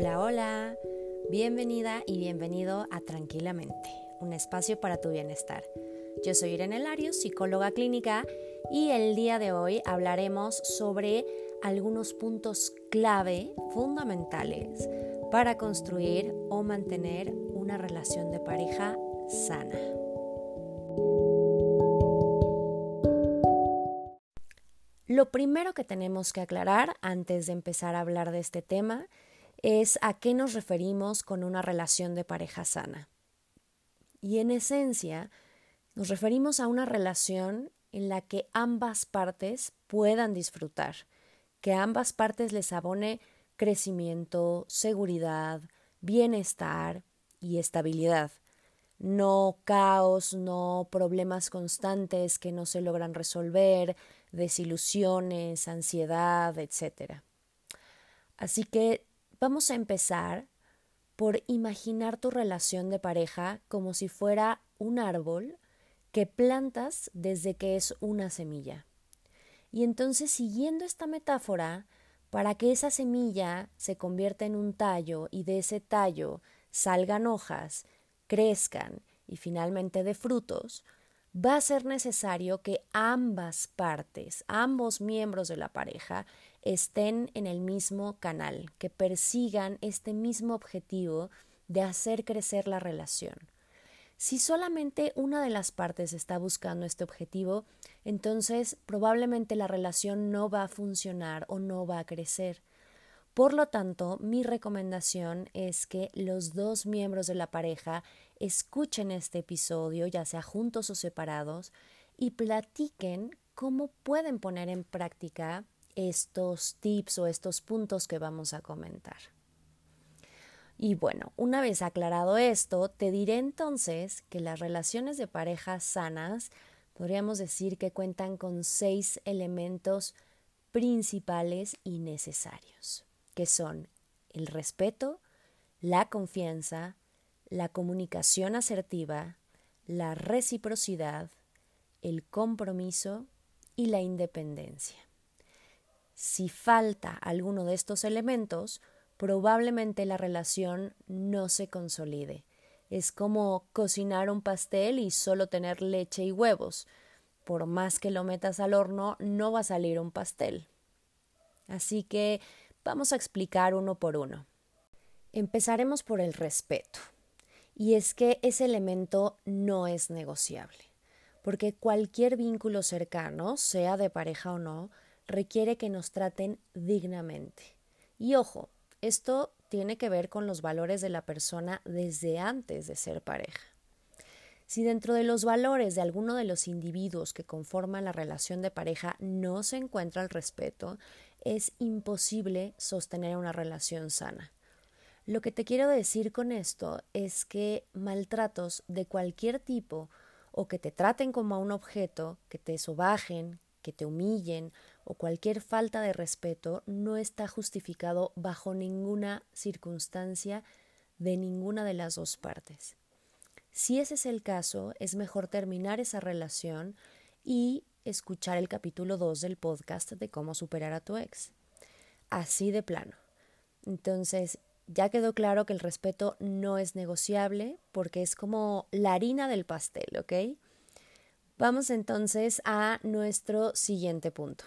Hola, hola. Bienvenida y bienvenido a Tranquilamente, un espacio para tu bienestar. Yo soy Irene Larios, psicóloga clínica, y el día de hoy hablaremos sobre algunos puntos clave fundamentales para construir o mantener una relación de pareja sana. Lo primero que tenemos que aclarar antes de empezar a hablar de este tema a qué nos referimos con una relación de pareja sana. Y en esencia, nos referimos a una relación en la que ambas partes puedan disfrutar, que a ambas partes les abone crecimiento, seguridad, bienestar y estabilidad. No caos, no problemas constantes que no se logran resolver, desilusiones, ansiedad, etc. Así que Vamos a empezar por imaginar tu relación de pareja como si fuera un árbol que plantas desde que es una semilla. Y entonces, siguiendo esta metáfora, para que esa semilla se convierta en un tallo y de ese tallo salgan hojas, crezcan y finalmente de frutos, va a ser necesario que ambas partes, ambos miembros de la pareja, estén en el mismo canal, que persigan este mismo objetivo de hacer crecer la relación. Si solamente una de las partes está buscando este objetivo, entonces probablemente la relación no va a funcionar o no va a crecer. Por lo tanto, mi recomendación es que los dos miembros de la pareja escuchen este episodio, ya sea juntos o separados, y platiquen cómo pueden poner en práctica estos tips o estos puntos que vamos a comentar. Y bueno, una vez aclarado esto, te diré entonces que las relaciones de pareja sanas podríamos decir que cuentan con seis elementos principales y necesarios, que son el respeto, la confianza, la comunicación asertiva, la reciprocidad, el compromiso y la independencia. Si falta alguno de estos elementos, probablemente la relación no se consolide. Es como cocinar un pastel y solo tener leche y huevos. Por más que lo metas al horno, no va a salir un pastel. Así que vamos a explicar uno por uno. Empezaremos por el respeto. Y es que ese elemento no es negociable, porque cualquier vínculo cercano, sea de pareja o no, requiere que nos traten dignamente. Y ojo, esto tiene que ver con los valores de la persona desde antes de ser pareja. Si dentro de los valores de alguno de los individuos que conforman la relación de pareja no se encuentra el respeto, es imposible sostener una relación sana. Lo que te quiero decir con esto es que maltratos de cualquier tipo o que te traten como a un objeto, que te sobajen, que te humillen o cualquier falta de respeto no está justificado bajo ninguna circunstancia de ninguna de las dos partes. Si ese es el caso, es mejor terminar esa relación y escuchar el capítulo 2 del podcast de cómo superar a tu ex. Así de plano. Entonces, ya quedó claro que el respeto no es negociable porque es como la harina del pastel, ¿ok? Vamos entonces a nuestro siguiente punto.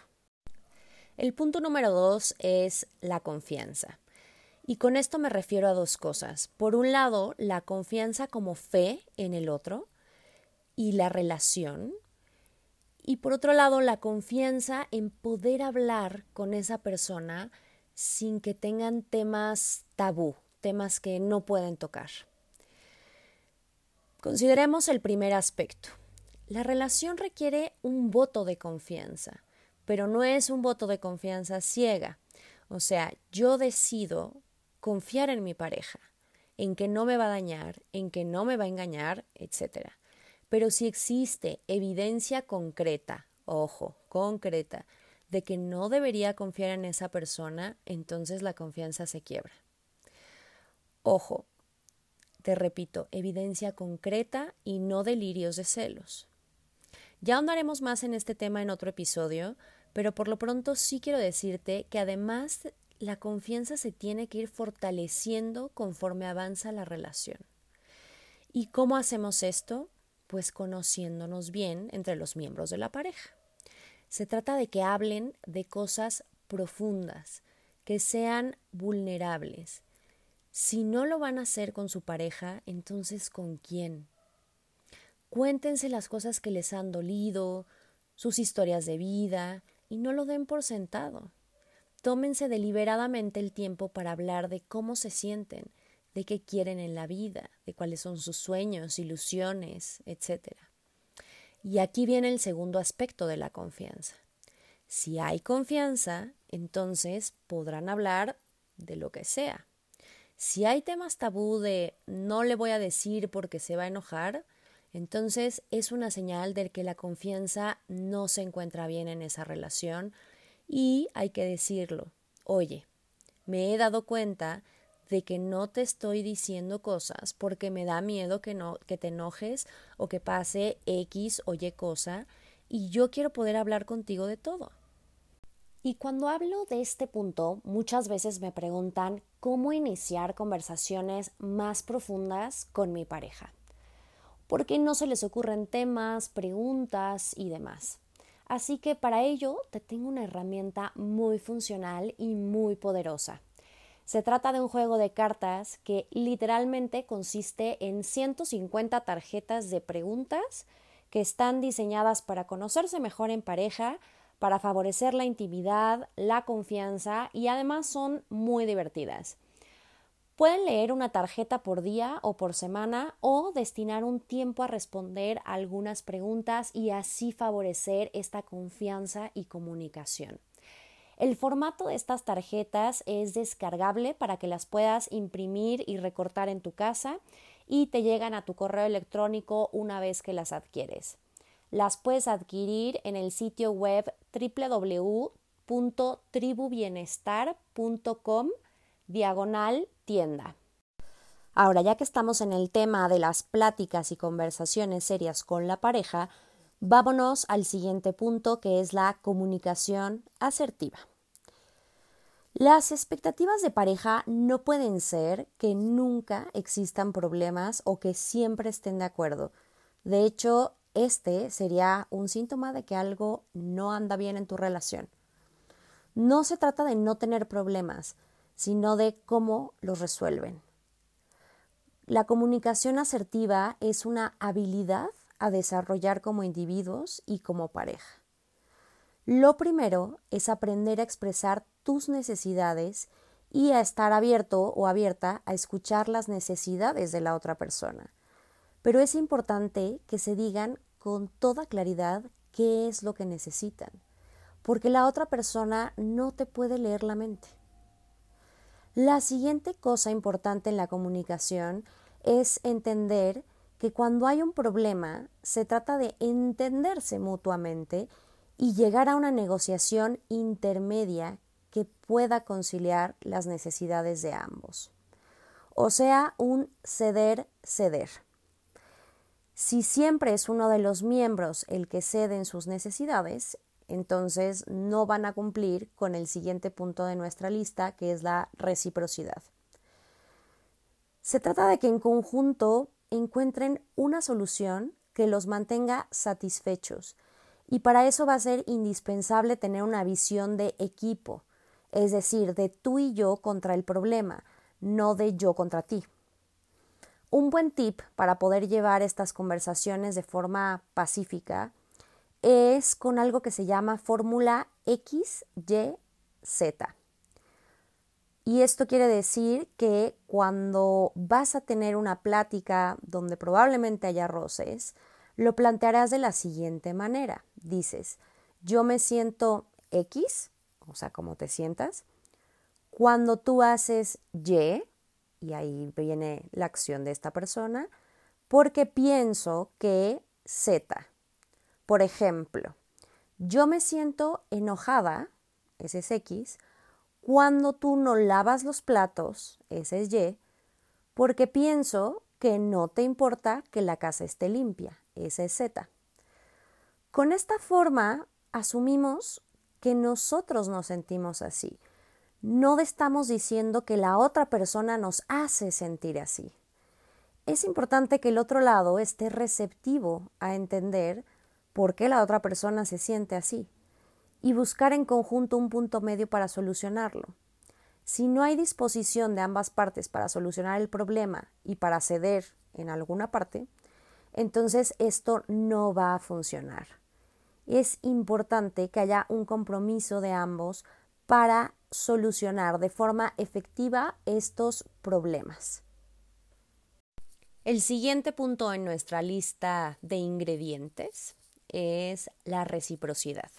El punto número dos es la confianza. Y con esto me refiero a dos cosas. Por un lado, la confianza como fe en el otro y la relación. Y por otro lado, la confianza en poder hablar con esa persona sin que tengan temas tabú, temas que no pueden tocar. Consideremos el primer aspecto. La relación requiere un voto de confianza pero no es un voto de confianza ciega. O sea, yo decido confiar en mi pareja, en que no me va a dañar, en que no me va a engañar, etc. Pero si existe evidencia concreta, ojo, concreta, de que no debería confiar en esa persona, entonces la confianza se quiebra. Ojo, te repito, evidencia concreta y no delirios de celos. Ya ahondaremos más en este tema en otro episodio, pero por lo pronto sí quiero decirte que además la confianza se tiene que ir fortaleciendo conforme avanza la relación. ¿Y cómo hacemos esto? Pues conociéndonos bien entre los miembros de la pareja. Se trata de que hablen de cosas profundas, que sean vulnerables. Si no lo van a hacer con su pareja, entonces ¿con quién? Cuéntense las cosas que les han dolido, sus historias de vida, y no lo den por sentado. Tómense deliberadamente el tiempo para hablar de cómo se sienten, de qué quieren en la vida, de cuáles son sus sueños, ilusiones, etc. Y aquí viene el segundo aspecto de la confianza. Si hay confianza, entonces podrán hablar de lo que sea. Si hay temas tabú de no le voy a decir porque se va a enojar, entonces es una señal de que la confianza no se encuentra bien en esa relación y hay que decirlo. Oye, me he dado cuenta de que no te estoy diciendo cosas porque me da miedo que no que te enojes o que pase X o Y cosa y yo quiero poder hablar contigo de todo. Y cuando hablo de este punto, muchas veces me preguntan cómo iniciar conversaciones más profundas con mi pareja. Porque no se les ocurren temas, preguntas y demás. Así que para ello te tengo una herramienta muy funcional y muy poderosa. Se trata de un juego de cartas que literalmente consiste en 150 tarjetas de preguntas que están diseñadas para conocerse mejor en pareja, para favorecer la intimidad, la confianza y además son muy divertidas. Pueden leer una tarjeta por día o por semana o destinar un tiempo a responder algunas preguntas y así favorecer esta confianza y comunicación. El formato de estas tarjetas es descargable para que las puedas imprimir y recortar en tu casa y te llegan a tu correo electrónico una vez que las adquieres. Las puedes adquirir en el sitio web www.tribubienestar.com diagonal tienda. Ahora, ya que estamos en el tema de las pláticas y conversaciones serias con la pareja, vámonos al siguiente punto que es la comunicación asertiva. Las expectativas de pareja no pueden ser que nunca existan problemas o que siempre estén de acuerdo. De hecho, este sería un síntoma de que algo no anda bien en tu relación. No se trata de no tener problemas, sino de cómo los resuelven. La comunicación asertiva es una habilidad a desarrollar como individuos y como pareja. Lo primero es aprender a expresar tus necesidades y a estar abierto o abierta a escuchar las necesidades de la otra persona pero es importante que se digan con toda claridad qué es lo que necesitan, porque la otra persona no te puede leer la mente. La siguiente cosa importante en la comunicación es entender que cuando hay un problema se trata de entenderse mutuamente y llegar a una negociación intermedia que pueda conciliar las necesidades de ambos. O sea, un ceder-ceder. Si siempre es uno de los miembros el que cede en sus necesidades, entonces no van a cumplir con el siguiente punto de nuestra lista, que es la reciprocidad. Se trata de que en conjunto encuentren una solución que los mantenga satisfechos y para eso va a ser indispensable tener una visión de equipo, es decir, de tú y yo contra el problema, no de yo contra ti. Un buen tip para poder llevar estas conversaciones de forma pacífica es con algo que se llama fórmula XYZ. Y esto quiere decir que cuando vas a tener una plática donde probablemente haya roces, lo plantearás de la siguiente manera. Dices, yo me siento X, o sea, como te sientas, cuando tú haces Y, y ahí viene la acción de esta persona, porque pienso que Z. Por ejemplo, yo me siento enojada, ese es X, cuando tú no lavas los platos, ese es Y, porque pienso que no te importa que la casa esté limpia, ese es Z. Con esta forma asumimos que nosotros nos sentimos así, no estamos diciendo que la otra persona nos hace sentir así. Es importante que el otro lado esté receptivo a entender por qué la otra persona se siente así y buscar en conjunto un punto medio para solucionarlo. Si no hay disposición de ambas partes para solucionar el problema y para ceder en alguna parte, entonces esto no va a funcionar. Es importante que haya un compromiso de ambos para solucionar de forma efectiva estos problemas. El siguiente punto en nuestra lista de ingredientes es la reciprocidad.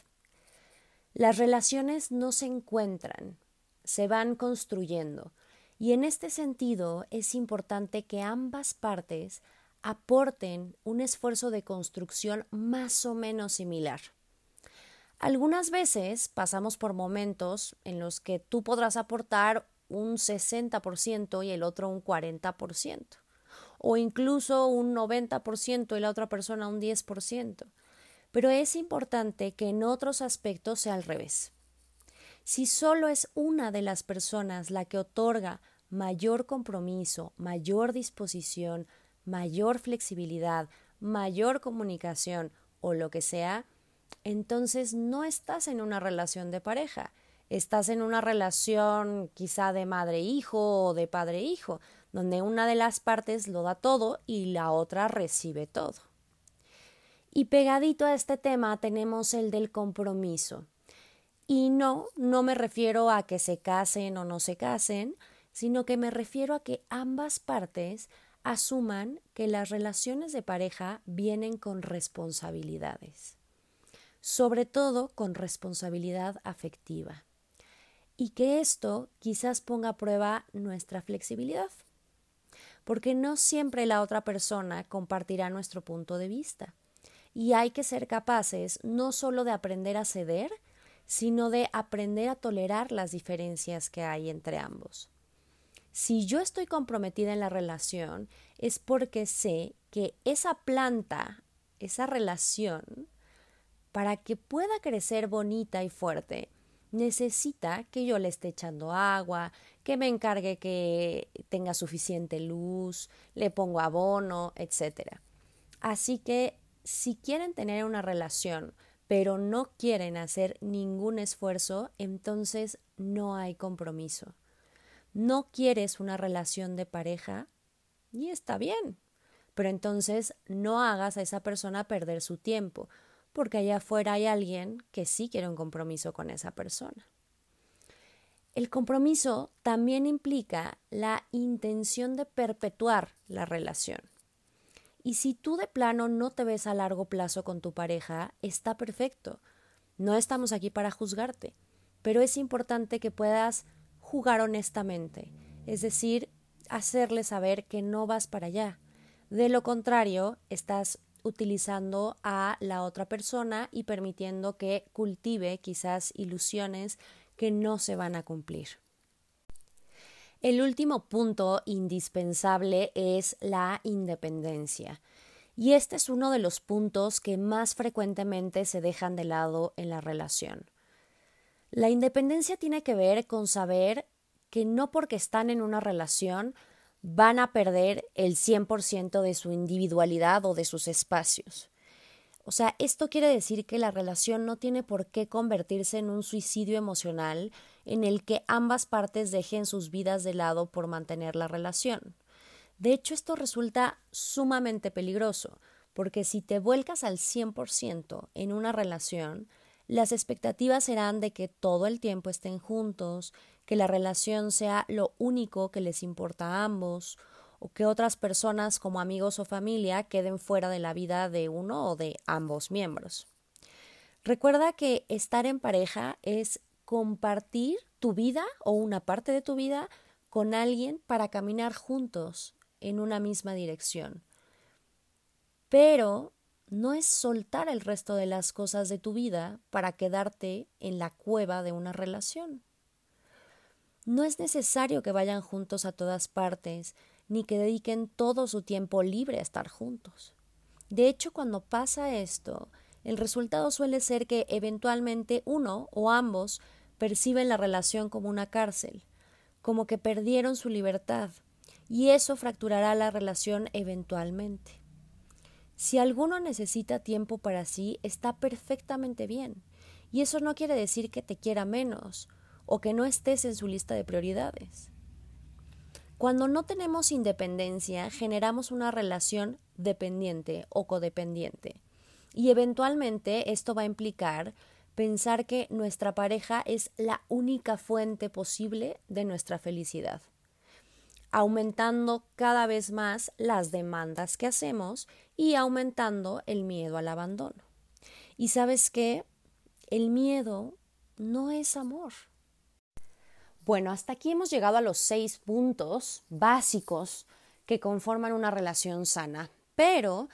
Las relaciones no se encuentran, se van construyendo, y en este sentido es importante que ambas partes aporten un esfuerzo de construcción más o menos similar. Algunas veces pasamos por momentos en los que tú podrás aportar un 60% y el otro un 40%, o incluso un 90% y la otra persona un 10%. Pero es importante que en otros aspectos sea al revés. Si solo es una de las personas la que otorga mayor compromiso, mayor disposición, mayor flexibilidad, mayor comunicación o lo que sea, entonces no estás en una relación de pareja, estás en una relación quizá de madre-hijo o de padre-hijo, donde una de las partes lo da todo y la otra recibe todo. Y pegadito a este tema tenemos el del compromiso. Y no, no me refiero a que se casen o no se casen, sino que me refiero a que ambas partes asuman que las relaciones de pareja vienen con responsabilidades, sobre todo con responsabilidad afectiva, y que esto quizás ponga a prueba nuestra flexibilidad, porque no siempre la otra persona compartirá nuestro punto de vista y hay que ser capaces no solo de aprender a ceder, sino de aprender a tolerar las diferencias que hay entre ambos. Si yo estoy comprometida en la relación es porque sé que esa planta, esa relación, para que pueda crecer bonita y fuerte, necesita que yo le esté echando agua, que me encargue que tenga suficiente luz, le pongo abono, etc. Así que si quieren tener una relación, pero no quieren hacer ningún esfuerzo, entonces no hay compromiso. No quieres una relación de pareja y está bien, pero entonces no hagas a esa persona perder su tiempo, porque allá afuera hay alguien que sí quiere un compromiso con esa persona. El compromiso también implica la intención de perpetuar la relación. Y si tú de plano no te ves a largo plazo con tu pareja, está perfecto. No estamos aquí para juzgarte, pero es importante que puedas jugar honestamente, es decir, hacerle saber que no vas para allá. De lo contrario, estás utilizando a la otra persona y permitiendo que cultive quizás ilusiones que no se van a cumplir. El último punto indispensable es la independencia. Y este es uno de los puntos que más frecuentemente se dejan de lado en la relación. La independencia tiene que ver con saber que no porque están en una relación van a perder el 100% de su individualidad o de sus espacios. O sea, esto quiere decir que la relación no tiene por qué convertirse en un suicidio emocional en el que ambas partes dejen sus vidas de lado por mantener la relación. De hecho, esto resulta sumamente peligroso, porque si te vuelcas al 100% en una relación, las expectativas serán de que todo el tiempo estén juntos, que la relación sea lo único que les importa a ambos, o que otras personas como amigos o familia queden fuera de la vida de uno o de ambos miembros. Recuerda que estar en pareja es compartir tu vida o una parte de tu vida con alguien para caminar juntos en una misma dirección. Pero no es soltar el resto de las cosas de tu vida para quedarte en la cueva de una relación. No es necesario que vayan juntos a todas partes, ni que dediquen todo su tiempo libre a estar juntos. De hecho, cuando pasa esto, el resultado suele ser que eventualmente uno o ambos perciben la relación como una cárcel, como que perdieron su libertad, y eso fracturará la relación eventualmente. Si alguno necesita tiempo para sí, está perfectamente bien, y eso no quiere decir que te quiera menos o que no estés en su lista de prioridades. Cuando no tenemos independencia, generamos una relación dependiente o codependiente, y eventualmente esto va a implicar pensar que nuestra pareja es la única fuente posible de nuestra felicidad, aumentando cada vez más las demandas que hacemos y aumentando el miedo al abandono. Y sabes qué? El miedo no es amor. Bueno, hasta aquí hemos llegado a los seis puntos básicos que conforman una relación sana, pero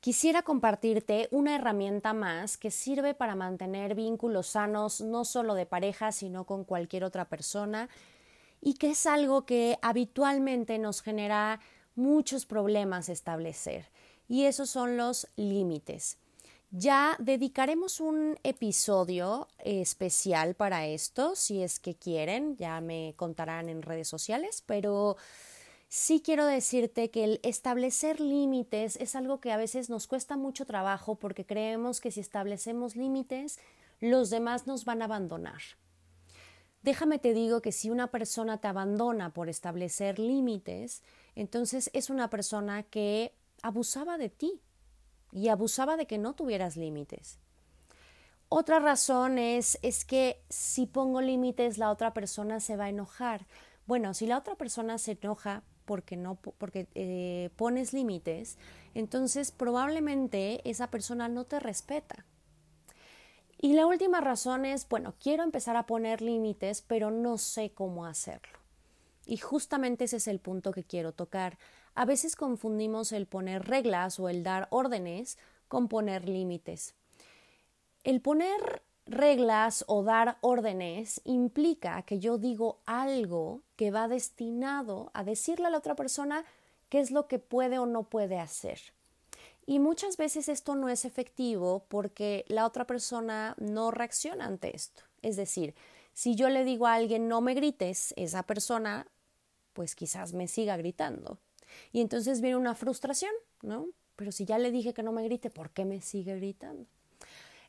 quisiera compartirte una herramienta más que sirve para mantener vínculos sanos no solo de pareja, sino con cualquier otra persona y que es algo que habitualmente nos genera muchos problemas establecer y esos son los límites. Ya dedicaremos un episodio especial para esto, si es que quieren, ya me contarán en redes sociales, pero sí quiero decirte que el establecer límites es algo que a veces nos cuesta mucho trabajo porque creemos que si establecemos límites, los demás nos van a abandonar. Déjame te digo que si una persona te abandona por establecer límites, entonces es una persona que abusaba de ti y abusaba de que no tuvieras límites. Otra razón es, que si pongo límites la otra persona se va a enojar. Bueno, si la otra persona se enoja porque no porque eh, pones límites, entonces probablemente esa persona no te respeta. Y la última razón es, bueno, quiero empezar a poner límites, pero no sé cómo hacerlo. Y justamente ese es el punto que quiero tocar. A veces confundimos el poner reglas o el dar órdenes con poner límites. El poner reglas o dar órdenes implica que yo digo algo que va destinado a decirle a la otra persona qué es lo que puede o no puede hacer. Y muchas veces esto no es efectivo porque la otra persona no reacciona ante esto. Es decir, si yo le digo a alguien no me grites, esa persona pues quizás me siga gritando. Y entonces viene una frustración, ¿no? Pero si ya le dije que no me grite, ¿por qué me sigue gritando?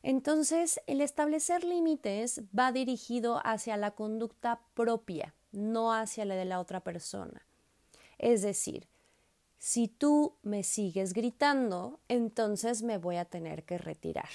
Entonces, el establecer límites va dirigido hacia la conducta propia, no hacia la de la otra persona. Es decir, si tú me sigues gritando, entonces me voy a tener que retirar.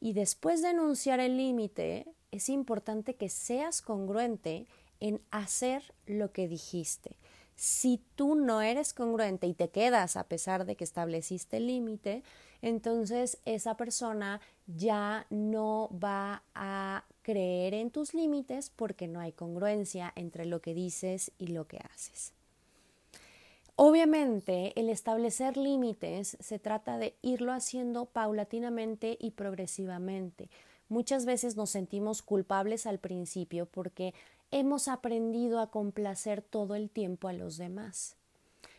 Y después de enunciar el límite, es importante que seas congruente en hacer lo que dijiste. Si tú no eres congruente y te quedas a pesar de que estableciste el límite, entonces esa persona ya no va a creer en tus límites porque no hay congruencia entre lo que dices y lo que haces. Obviamente, el establecer límites se trata de irlo haciendo paulatinamente y progresivamente. Muchas veces nos sentimos culpables al principio porque hemos aprendido a complacer todo el tiempo a los demás.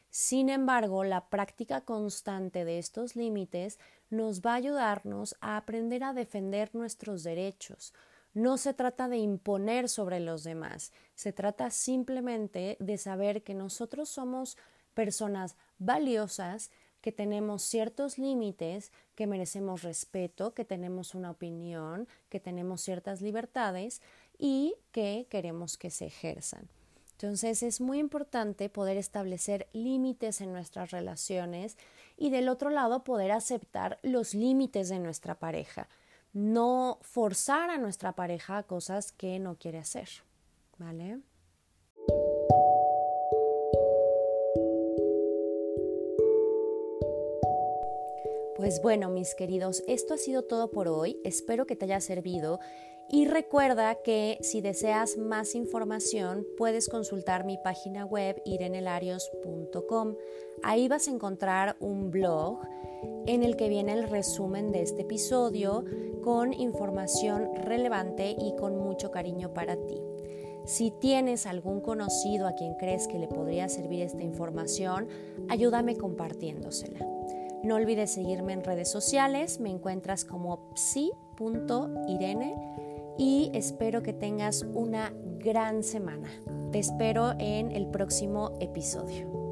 Sin embargo, la práctica constante de estos límites nos va a ayudarnos a aprender a defender nuestros derechos. No se trata de imponer sobre los demás, se trata simplemente de saber que nosotros somos personas valiosas, que tenemos ciertos límites, que merecemos respeto, que tenemos una opinión, que tenemos ciertas libertades y que queremos que se ejerzan. Entonces es muy importante poder establecer límites en nuestras relaciones y del otro lado poder aceptar los límites de nuestra pareja, no forzar a nuestra pareja a cosas que no quiere hacer. ¿Vale? Pues bueno, mis queridos, esto ha sido todo por hoy. Espero que te haya servido y recuerda que si deseas más información puedes consultar mi página web irenelarios.com. Ahí vas a encontrar un blog en el que viene el resumen de este episodio con información relevante y con mucho cariño para ti. Si tienes algún conocido a quien crees que le podría servir esta información, ayúdame compartiéndosela. No olvides seguirme en redes sociales, me encuentras como psi.irene y espero que tengas una gran semana. Te espero en el próximo episodio.